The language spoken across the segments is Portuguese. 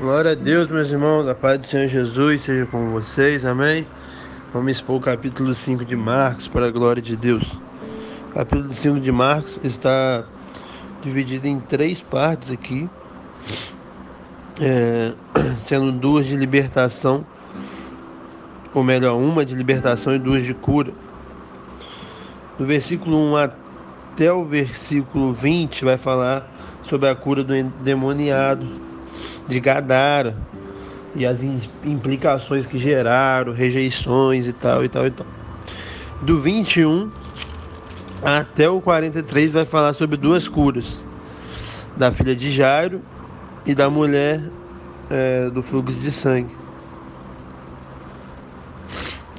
Glória a Deus, meus irmãos, da paz do Senhor Jesus seja com vocês, amém? Vamos expor o capítulo 5 de Marcos para a glória de Deus. O capítulo 5 de Marcos está dividido em três partes aqui, é, sendo duas de libertação, ou melhor, uma de libertação e duas de cura. Do versículo 1 até o versículo 20 vai falar sobre a cura do endemoniado de Gadara e as implicações que geraram, rejeições e tal e tal e tal. Do 21 até o 43 vai falar sobre duas curas: da filha de Jairo e da mulher é, do fluxo de sangue.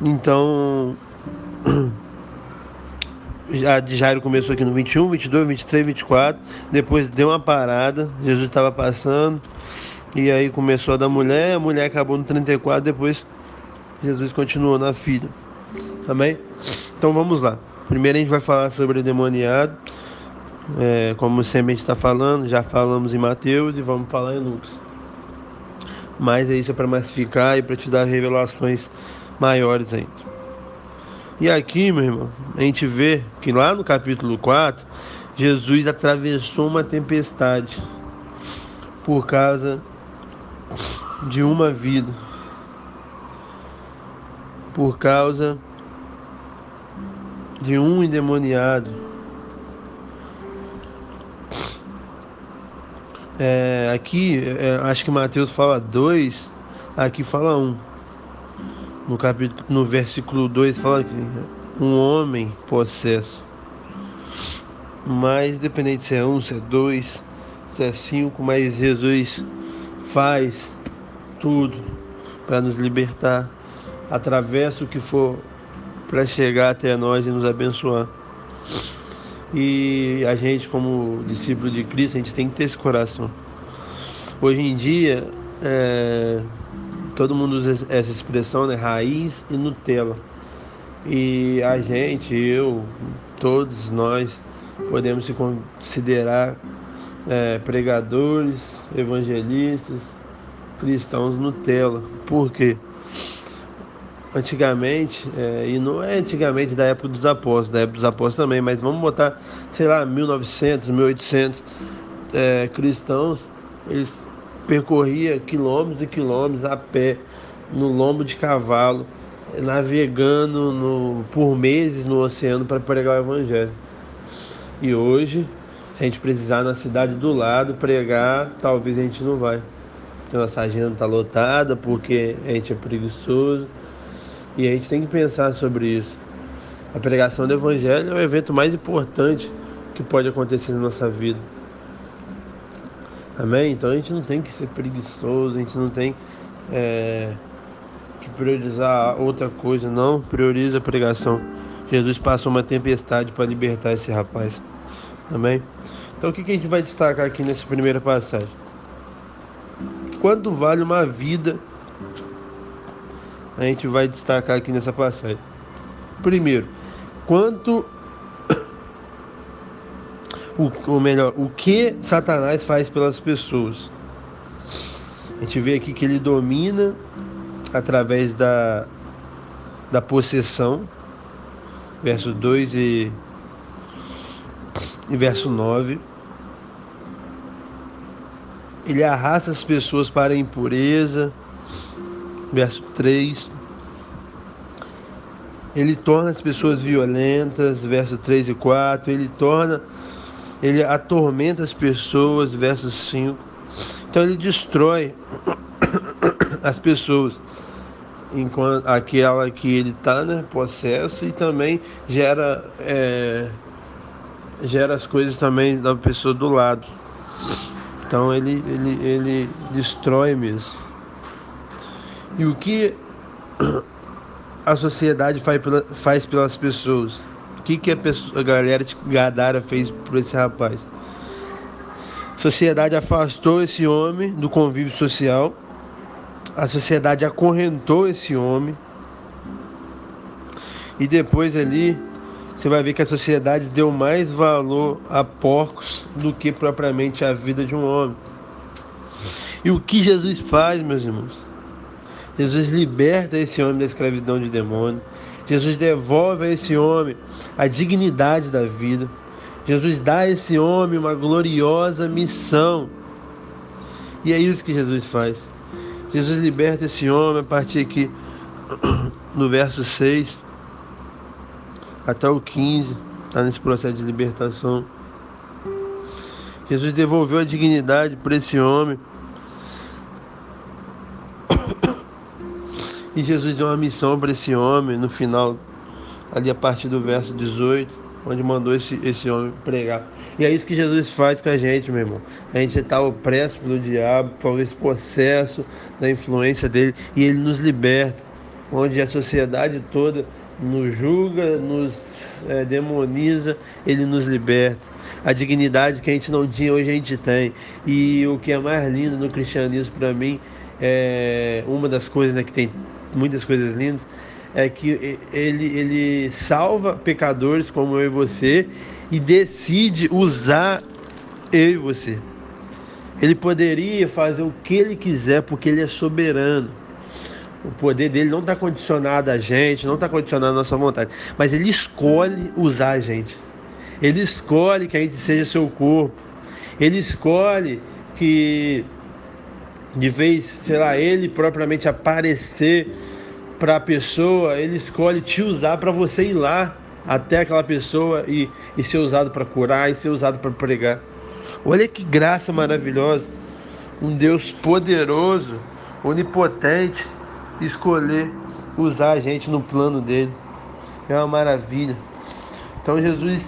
Então, a de Jairo começou aqui no 21, 22, 23, 24. Depois deu uma parada. Jesus estava passando. E aí começou a da mulher, a mulher acabou no 34, depois Jesus continuou na filha. Amém? Então vamos lá. Primeiro a gente vai falar sobre o demoniado. É, como sempre a gente está falando, já falamos em Mateus e vamos falar em Lucas. Mas é isso é para massificar e para te dar revelações maiores ainda. E aqui, meu irmão, a gente vê que lá no capítulo 4, Jesus atravessou uma tempestade por causa de uma vida por causa de um endemoniado. É, aqui, é, acho que Mateus fala dois, aqui fala um. No, capítulo, no versículo 2 fala que um homem possesso. Mas, independente se é um, se é dois, se é cinco, mas Jesus faz tudo para nos libertar, atravessa o que for para chegar até nós e nos abençoar. E a gente, como discípulo de Cristo, a gente tem que ter esse coração. Hoje em dia, é, todo mundo usa essa expressão, né? Raiz e Nutella. E a gente, eu, todos nós, podemos se considerar é, pregadores, evangelistas, cristãos Nutella. Por quê? Antigamente, é, e não é antigamente da época dos apóstolos, da época dos apóstolos também, mas vamos botar, sei lá, 1900, 1800 é, cristãos, eles percorriam quilômetros e quilômetros a pé, no lombo de cavalo, navegando no, por meses no oceano para pregar o evangelho. E hoje se a gente precisar na cidade do lado pregar, talvez a gente não vai. Porque nossa agenda está lotada, porque a gente é preguiçoso. E a gente tem que pensar sobre isso. A pregação do Evangelho é o evento mais importante que pode acontecer na nossa vida. Amém? Então a gente não tem que ser preguiçoso, a gente não tem é, que priorizar outra coisa, não. Prioriza a pregação. Jesus passou uma tempestade para libertar esse rapaz. Amém? Então o que, a gente vai destacar aqui nessa primeira passagem? Quanto vale uma vida? A gente vai destacar aqui nessa passagem. Primeiro, quanto o, ou melhor, o que Satanás faz pelas pessoas. A gente vê aqui que ele domina através da, da possessão, verso 2 e verso 9. Ele arrasta as pessoas para a impureza. Verso 3. Ele torna as pessoas violentas, verso 3 e 4. Ele torna, ele atormenta as pessoas, verso 5. Então ele destrói as pessoas enquanto aquela que ele está, né, possesso e também gera é, gera as coisas também da pessoa do lado. Então ele, ele, ele destrói mesmo. E o que a sociedade faz, pela, faz pelas pessoas? O que, que a, pessoa, a galera de Gadara fez por esse rapaz? A sociedade afastou esse homem do convívio social. A sociedade acorrentou esse homem. E depois ali você vai ver que a sociedade deu mais valor a porcos do que propriamente a vida de um homem. E o que Jesus faz, meus irmãos? Jesus liberta esse homem da escravidão de demônio. Jesus devolve a esse homem a dignidade da vida. Jesus dá a esse homem uma gloriosa missão. E é isso que Jesus faz. Jesus liberta esse homem a partir aqui no verso 6 até o 15, está nesse processo de libertação. Jesus devolveu a dignidade para esse homem. E Jesus deu uma missão para esse homem no final, ali a partir do verso 18, onde mandou esse, esse homem pregar. E é isso que Jesus faz com a gente, meu irmão. A gente está opresso pelo diabo, por esse processo da influência dele, e ele nos liberta, onde a sociedade toda nos julga, nos é, demoniza, ele nos liberta. A dignidade que a gente não tinha, hoje a gente tem. E o que é mais lindo no cristianismo para mim, é uma das coisas né, que tem muitas coisas lindas, é que ele, ele salva pecadores como eu e você e decide usar eu e você. Ele poderia fazer o que ele quiser porque ele é soberano. O poder dele não está condicionado a gente, não está condicionado à nossa vontade, mas ele escolhe usar a gente. Ele escolhe que a gente seja seu corpo. Ele escolhe que, de vez, sei lá, ele propriamente aparecer para a pessoa, ele escolhe te usar para você ir lá até aquela pessoa e, e ser usado para curar e ser usado para pregar. Olha que graça maravilhosa. Um Deus poderoso, onipotente, escolher usar a gente no plano dele. É uma maravilha. Então Jesus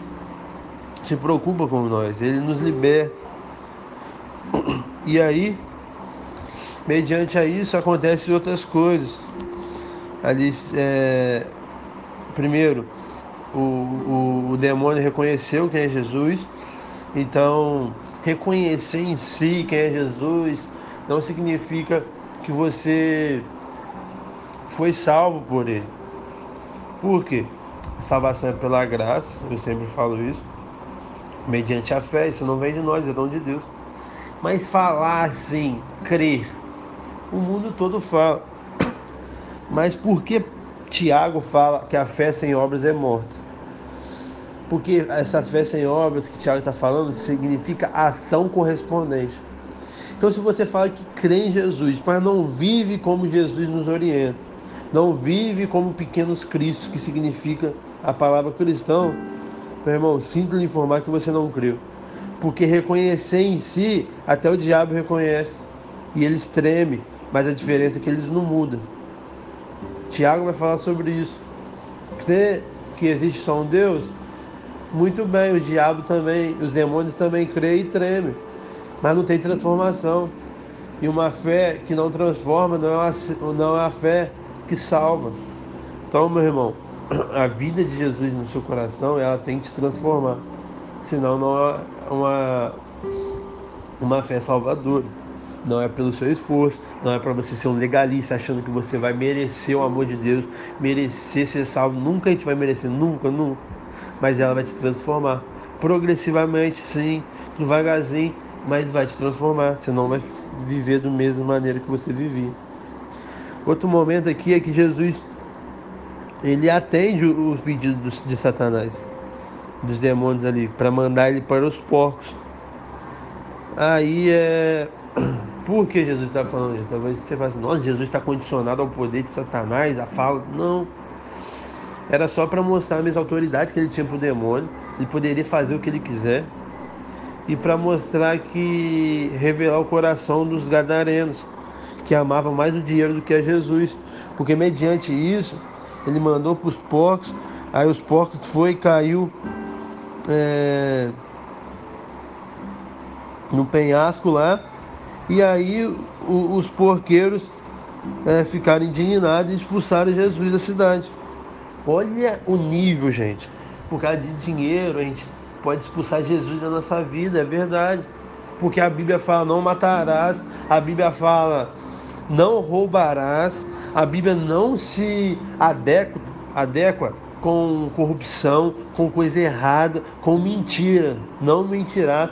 se preocupa com nós, ele nos liberta. E aí, mediante a isso, acontecem outras coisas. Ali, é, primeiro, o, o, o demônio reconheceu quem é Jesus, então reconhecer em si quem é Jesus não significa que você foi salvo por ele. Por quê? A salvação é pela graça, eu sempre falo isso, mediante a fé, isso não vem de nós, é dom de Deus. Mas falar assim, crer, o mundo todo fala. Mas por que Tiago fala que a fé sem obras é morta? Porque essa fé sem obras que Tiago está falando significa ação correspondente. Então, se você fala que crê em Jesus, mas não vive como Jesus nos orienta, não vive como pequenos cristos, que significa a palavra cristão, meu irmão, sinto lhe informar que você não creu. Porque reconhecer em si, até o diabo reconhece. E eles tremem, mas a diferença é que eles não mudam. Tiago vai falar sobre isso. Crer que existe só um Deus? Muito bem, o diabo também, os demônios também creem e tremem, mas não tem transformação. E uma fé que não transforma não é, uma, não é a fé que salva. Então, meu irmão, a vida de Jesus no seu coração, ela tem que te transformar. Senão não é uma, uma fé salvadora não é pelo seu esforço, não é para você ser um legalista achando que você vai merecer o amor de Deus, merecer ser salvo. Nunca a gente vai merecer, nunca, nunca. Mas ela vai te transformar. Progressivamente, sim, devagarzinho, mas vai te transformar. Você não vai viver da mesma maneira que você vivia. Outro momento aqui é que Jesus ele atende os pedidos de Satanás, dos demônios ali, para mandar ele para os porcos. Aí é por que Jesus está falando isso? Talvez você fale assim, nossa, Jesus está condicionado ao poder de Satanás, a fala. Não. Era só para mostrar as autoridades que ele tinha para o demônio. Ele poderia fazer o que ele quiser. E para mostrar que revelar o coração dos gadarenos, que amavam mais o dinheiro do que a Jesus. Porque mediante isso, ele mandou para os porcos, aí os porcos foi e caiu é, no penhasco lá e aí o, os porqueiros é, ficaram indignados e expulsaram Jesus da cidade. Olha o nível, gente. Por causa de dinheiro, a gente pode expulsar Jesus da nossa vida, é verdade. Porque a Bíblia fala não matarás, a Bíblia fala não roubarás, a Bíblia não se adequa, adequa com corrupção, com coisa errada, com mentira. Não mentirás.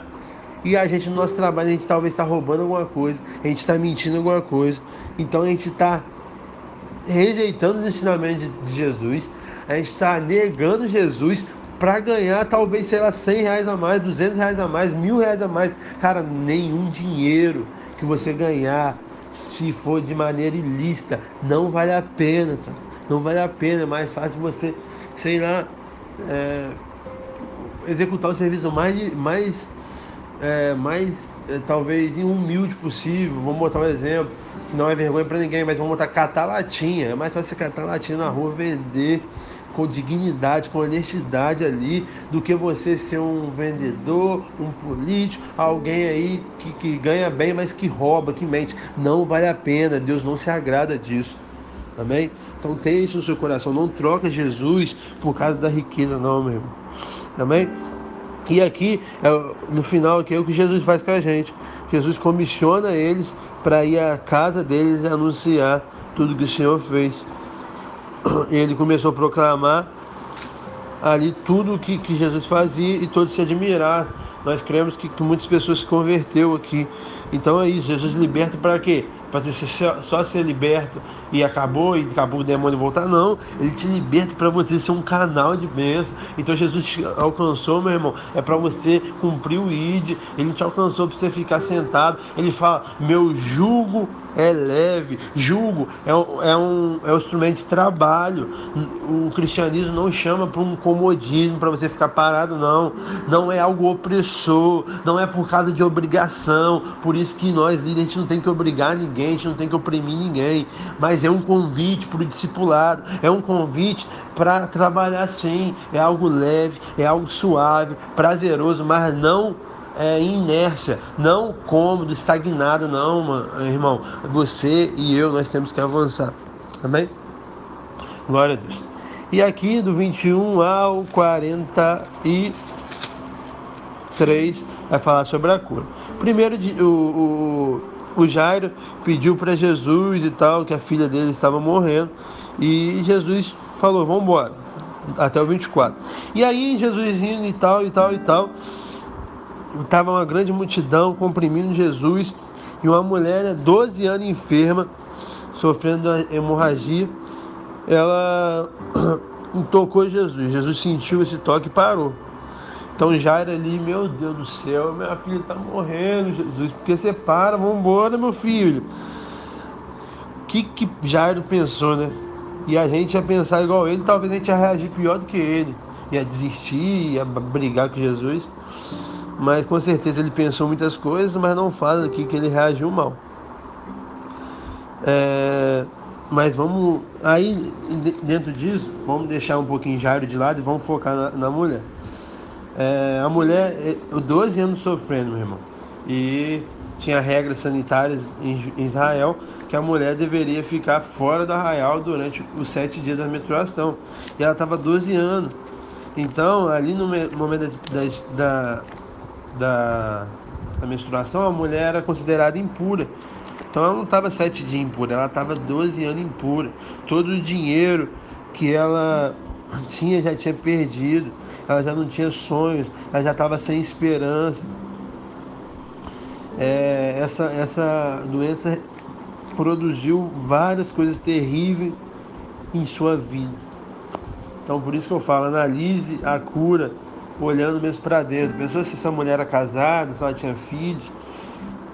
E a gente no nosso trabalho, a gente talvez está roubando alguma coisa, a gente está mentindo alguma coisa. Então a gente está rejeitando os ensinamentos de Jesus, a gente está negando Jesus para ganhar talvez, sei lá, 100 reais a mais, 200 reais a mais, mil reais a mais. Cara, nenhum dinheiro que você ganhar, se for de maneira ilícita, não vale a pena, cara. Não vale a pena, é mais fácil você, sei lá, é, executar o serviço mais, mais, é, mais é, talvez humilde possível. Vamos botar um exemplo, que não é vergonha para ninguém, mas vamos botar catar latinha. É mais fácil você catar latinha na rua, vender com dignidade, com honestidade ali, do que você ser um vendedor, um político, alguém aí que, que ganha bem, mas que rouba, que mente. Não vale a pena, Deus não se agrada disso. Amém? Então tenha isso no seu coração. Não troca Jesus por causa da riqueza, não, meu irmão. Amém? E aqui, é no final, aqui é o que Jesus faz com a gente. Jesus comissiona eles para ir à casa deles e anunciar tudo que o Senhor fez ele começou a proclamar ali tudo o que, que Jesus fazia e todos se admiraram. Nós cremos que, que muitas pessoas se converteu aqui. Então é isso, Jesus liberta para quê? para você só ser liberto e acabou e acabou o demônio voltar. Não, ele te liberta para você ser um canal de bênção. Então Jesus te alcançou, meu irmão, é para você cumprir o ID. Ele te alcançou para você ficar sentado. Ele fala: Meu jugo é leve. Jugo é é um, é um instrumento de trabalho. O cristianismo não chama para um comodismo, para você ficar parado, não. Não é algo opressor, não é por causa de obrigação. Por isso que nós, líderes, a gente não tem que obrigar ninguém, a gente não tem que oprimir ninguém. Mas é um convite para o discipulado, é um convite para trabalhar sim. É algo leve, é algo suave, prazeroso, mas não é, inércia, não cômodo, estagnado, não, mano, irmão. Você e eu, nós temos que avançar. Amém? Glória a Deus. E aqui do 21 ao 43 vai falar sobre a cura. Primeiro, o, o, o Jairo pediu para Jesus e tal, que a filha dele estava morrendo. E Jesus falou: Vamos embora. Até o 24. E aí, Jesus indo e tal, e tal, e tal estava uma grande multidão comprimindo Jesus e uma mulher, 12 anos enferma, sofrendo hemorragia, ela tocou Jesus. Jesus sentiu esse toque e parou. Então Jairo ali, meu Deus do céu, minha filha está morrendo, Jesus, porque você para, vamos embora, meu filho. O que, que Jairo pensou, né? E a gente ia pensar igual ele, talvez a gente ia reagir pior do que ele. Ia desistir, ia brigar com Jesus mas com certeza ele pensou muitas coisas, mas não fala aqui que ele reagiu mal. É, mas vamos aí dentro disso, vamos deixar um pouquinho Jairo de lado e vamos focar na, na mulher. É, a mulher, 12 é, anos sofrendo, meu irmão, e tinha regras sanitárias em Israel que a mulher deveria ficar fora do arraial durante os sete dias da menstruação. E ela estava 12 anos. Então, ali no momento da, da, da, da menstruação, a mulher era considerada impura. Então ela não estava sete dias impura, ela estava 12 anos impura. Todo o dinheiro que ela tinha já tinha perdido, ela já não tinha sonhos, ela já estava sem esperança. É, essa, essa doença produziu várias coisas terríveis em sua vida. Então por isso que eu falo, analise a cura olhando mesmo para dentro. Pensou se essa mulher era casada, se ela tinha filhos,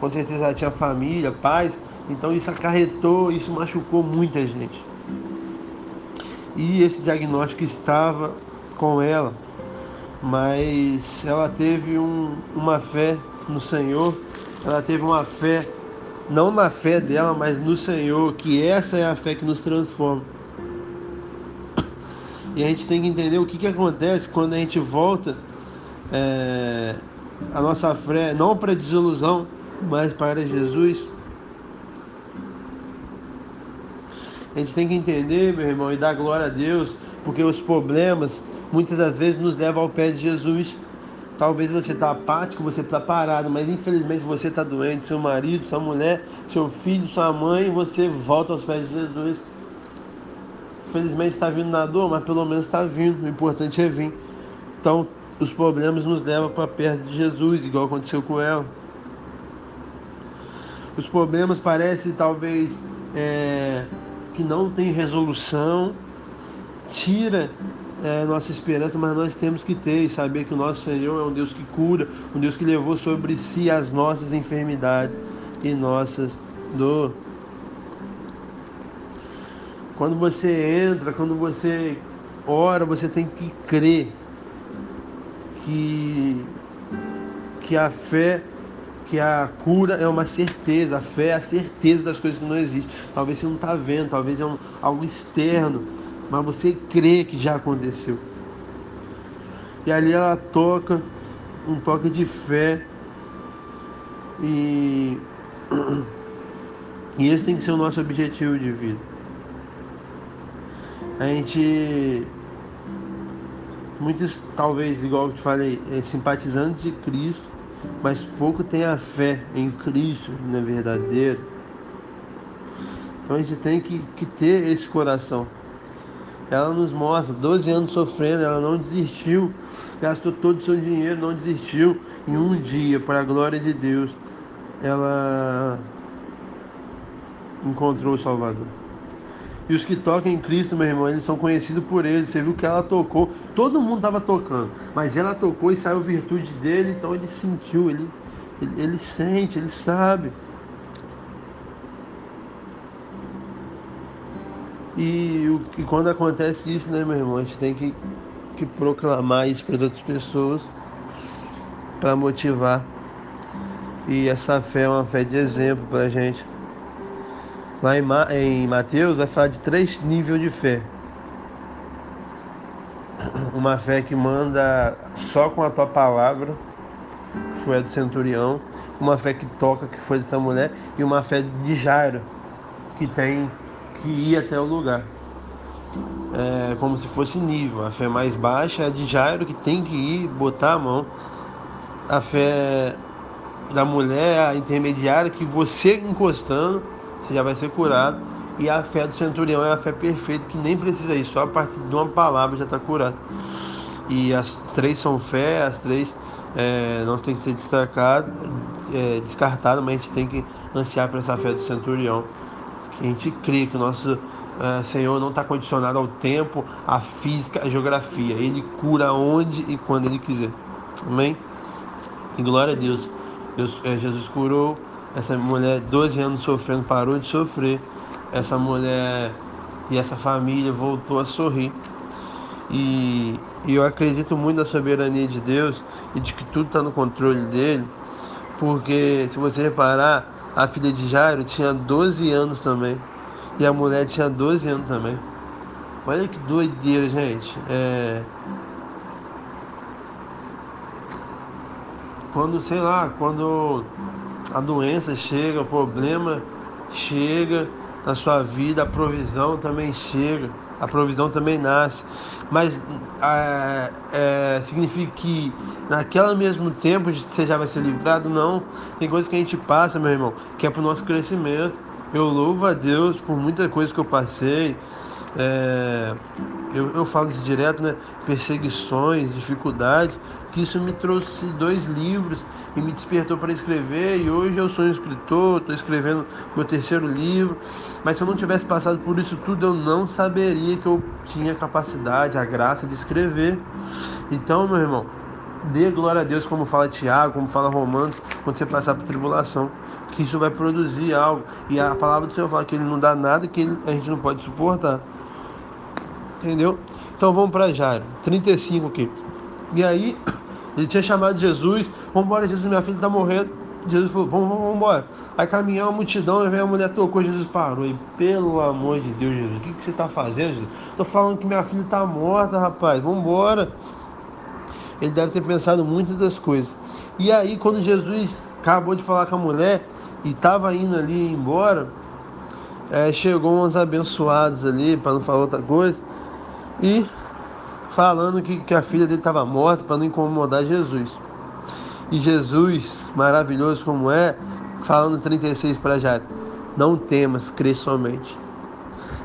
com certeza ela tinha família, pais. Então isso acarretou, isso machucou muita gente. E esse diagnóstico estava com ela, mas ela teve um, uma fé no Senhor, ela teve uma fé, não na fé dela, mas no Senhor, que essa é a fé que nos transforma. E a gente tem que entender o que, que acontece quando a gente volta é, a nossa fé, não para desilusão, mas para Jesus. A gente tem que entender, meu irmão, e dar glória a Deus, porque os problemas muitas das vezes nos levam ao pé de Jesus. Talvez você está apático, você está parado, mas infelizmente você está doente, seu marido, sua mulher, seu filho, sua mãe, você volta aos pés de Jesus. Infelizmente está vindo na dor, mas pelo menos está vindo. O importante é vir. Então os problemas nos levam para perto de Jesus, igual aconteceu com ela. Os problemas parecem talvez é, que não tem resolução, tira é, nossa esperança, mas nós temos que ter e saber que o nosso Senhor é um Deus que cura, um Deus que levou sobre si as nossas enfermidades e nossas dor. Quando você entra, quando você ora, você tem que crer que, que a fé, que a cura é uma certeza, a fé é a certeza das coisas que não existem. Talvez você não está vendo, talvez é um, algo externo, mas você crê que já aconteceu. E ali ela toca um toque de fé e, e esse tem que ser o nosso objetivo de vida. A gente muitos talvez igual eu te falei é de Cristo mas pouco tem a fé em Cristo na verdadeiro. Então a gente tem que, que ter esse coração. Ela nos mostra 12 anos sofrendo ela não desistiu gastou todo o seu dinheiro não desistiu. Em um dia para a glória de Deus ela encontrou o Salvador e os que tocam em Cristo, meu irmão, eles são conhecidos por ele. Você viu que ela tocou, todo mundo estava tocando, mas ela tocou e saiu virtude dele, então ele sentiu, ele, ele, ele sente, ele sabe. E, e quando acontece isso, né, meu irmão, a gente tem que, que proclamar isso para as outras pessoas para motivar. E essa fé é uma fé de exemplo para a gente. Lá em, Ma em Mateus vai falar de três níveis de fé. Uma fé que manda só com a tua palavra, que foi a do centurião, uma fé que toca, que foi dessa mulher, e uma fé de Jairo, que tem que ir até o lugar. É como se fosse nível. A fé mais baixa é a de Jairo, que tem que ir, botar a mão. A fé da mulher, a intermediária, que você encostando você já vai ser curado. E a fé do centurião é a fé perfeita, que nem precisa ir, só a partir de uma palavra já está curado. E as três são fé, as três é, não tem que ser destacado, é, descartado, mas a gente tem que ansiar para essa fé do centurião. Que a gente crê que o nosso é, Senhor não está condicionado ao tempo, à física, à geografia. Ele cura onde e quando Ele quiser. Amém? E glória a Deus. Deus é, Jesus curou essa mulher, 12 anos sofrendo, parou de sofrer. Essa mulher e essa família voltou a sorrir. E, e eu acredito muito na soberania de Deus e de que tudo está no controle dele, porque se você reparar, a filha de Jairo tinha 12 anos também. E a mulher tinha 12 anos também. Olha que doideira, gente. É... Quando, sei lá, quando a doença chega, o problema chega na sua vida, a provisão também chega, a provisão também nasce. Mas é, é, significa que naquele mesmo tempo você já vai ser livrado? Não. Tem coisas que a gente passa, meu irmão, que é para o nosso crescimento. Eu louvo a Deus por muita coisa que eu passei. É, eu, eu falo isso direto, né? Perseguições, dificuldades, que isso me trouxe dois livros e me despertou para escrever. E hoje eu sou um escritor, estou escrevendo meu terceiro livro. Mas se eu não tivesse passado por isso tudo, eu não saberia que eu tinha capacidade, a graça de escrever. Então, meu irmão, dê glória a Deus, como fala Tiago, como fala Romanos, quando você passar por tribulação que isso vai produzir algo. E a palavra do Senhor fala que ele não dá nada que a gente não pode suportar. Entendeu? Então vamos para Jairo, 35 aqui. E aí, ele tinha chamado Jesus, vamos embora, Jesus, minha filha está morrendo. Jesus falou, vamos, vamos, vamos embora. Aí caminhou uma multidão, e veio a mulher, tocou, Jesus parou. E pelo amor de Deus, Jesus, o que, que você está fazendo, Jesus? Estou falando que minha filha está morta, rapaz, vamos embora. Ele deve ter pensado muitas das coisas. E aí, quando Jesus acabou de falar com a mulher e estava indo ali embora, é, chegou uns abençoados ali, para não falar outra coisa, e falando que, que a filha dele estava morta para não incomodar Jesus. E Jesus, maravilhoso como é, falando 36 para Jairo, não temas, crê somente.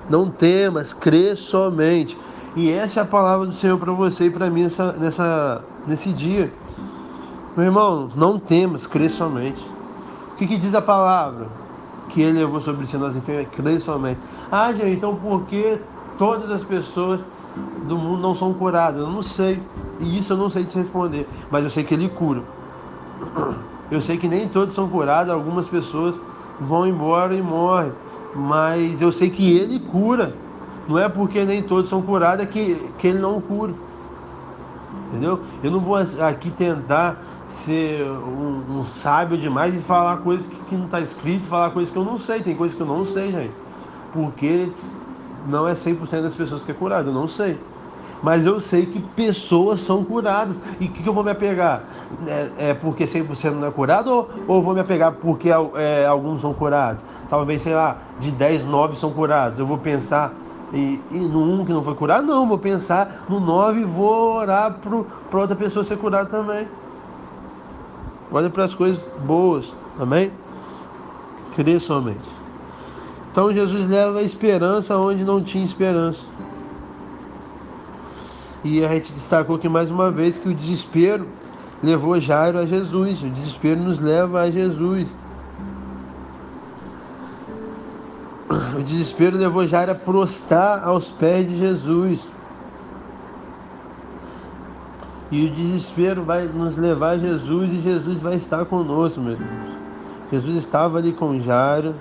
Não temas, crê somente. E essa é a palavra do Senhor para você e para mim nessa, nessa, nesse dia. Meu irmão, não temas, crê somente. O que, que diz a palavra? Que ele levou sobre si nós enfermidades, crê somente. Ah, gente, então por que todas as pessoas do mundo não são curadas? Eu não sei. E isso eu não sei te responder. Mas eu sei que ele cura. Eu sei que nem todos são curados, algumas pessoas vão embora e morrem. Mas eu sei que ele cura. Não é porque nem todos são curados que, que ele não cura. Entendeu? Eu não vou aqui tentar ser um, um sábio demais e falar coisas que, que não está escrito, falar coisas que eu não sei. Tem coisas que eu não sei, gente. Porque não é 100% das pessoas que é curado, eu não sei. Mas eu sei que pessoas são curadas. E o que, que, eu vou me apegar? É, é porque 100% não é curado ou, ou vou me apegar porque é, alguns são curados? Talvez, sei lá, de 10, 9 são curados. Eu vou pensar e, e no um que não foi curado? Não, vou pensar no 9 e vou orar para outra pessoa ser curada também. Olha para as coisas boas, amém? Crê somente. Então Jesus leva a esperança onde não tinha esperança. E a gente destacou aqui mais uma vez que o desespero levou Jairo a Jesus. O desespero nos leva a Jesus. O desespero levou Jairo a prostrar aos pés de Jesus. E o desespero vai nos levar a Jesus e Jesus vai estar conosco, meus irmãos. Jesus estava ali com Jairo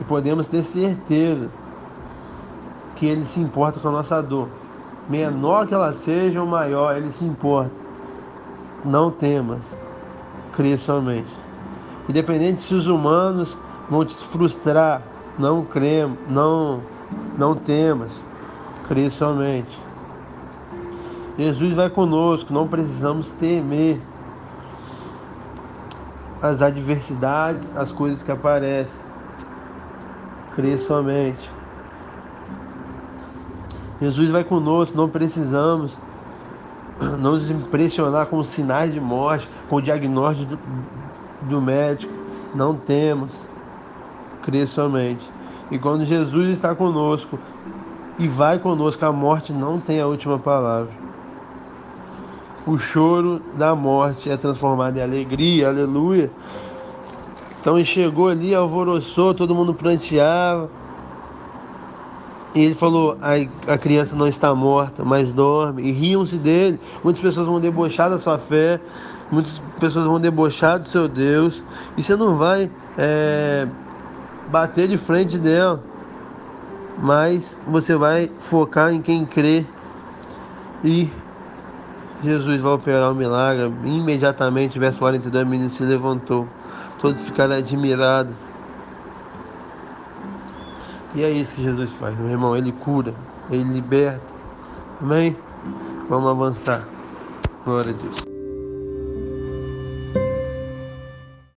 e podemos ter certeza que ele se importa com a nossa dor. Menor que ela seja ou maior, ele se importa. Não temas, crê somente. Independente se os humanos vão te frustrar, não cremos, não, não temas, crê somente. Jesus vai conosco, não precisamos temer as adversidades, as coisas que aparecem. Crê somente. Jesus vai conosco, não precisamos não nos impressionar com sinais de morte, com o diagnóstico do, do médico. Não temos. Crê somente. E quando Jesus está conosco e vai conosco, a morte não tem a última palavra o choro da morte é transformado em alegria, aleluia. Então ele chegou ali, alvoroçou, todo mundo pranteava. E ele falou: a, a criança não está morta, mas dorme. E riam-se dele. Muitas pessoas vão debochar da sua fé, muitas pessoas vão debochar do seu Deus. E você não vai é, bater de frente dela, mas você vai focar em quem crê e Jesus vai operar um milagre. Imediatamente, verso 42, o menino se levantou. Todos ficaram admirados. E é isso que Jesus faz, meu irmão. Ele cura, ele liberta. Amém? Vamos avançar. Glória a Deus.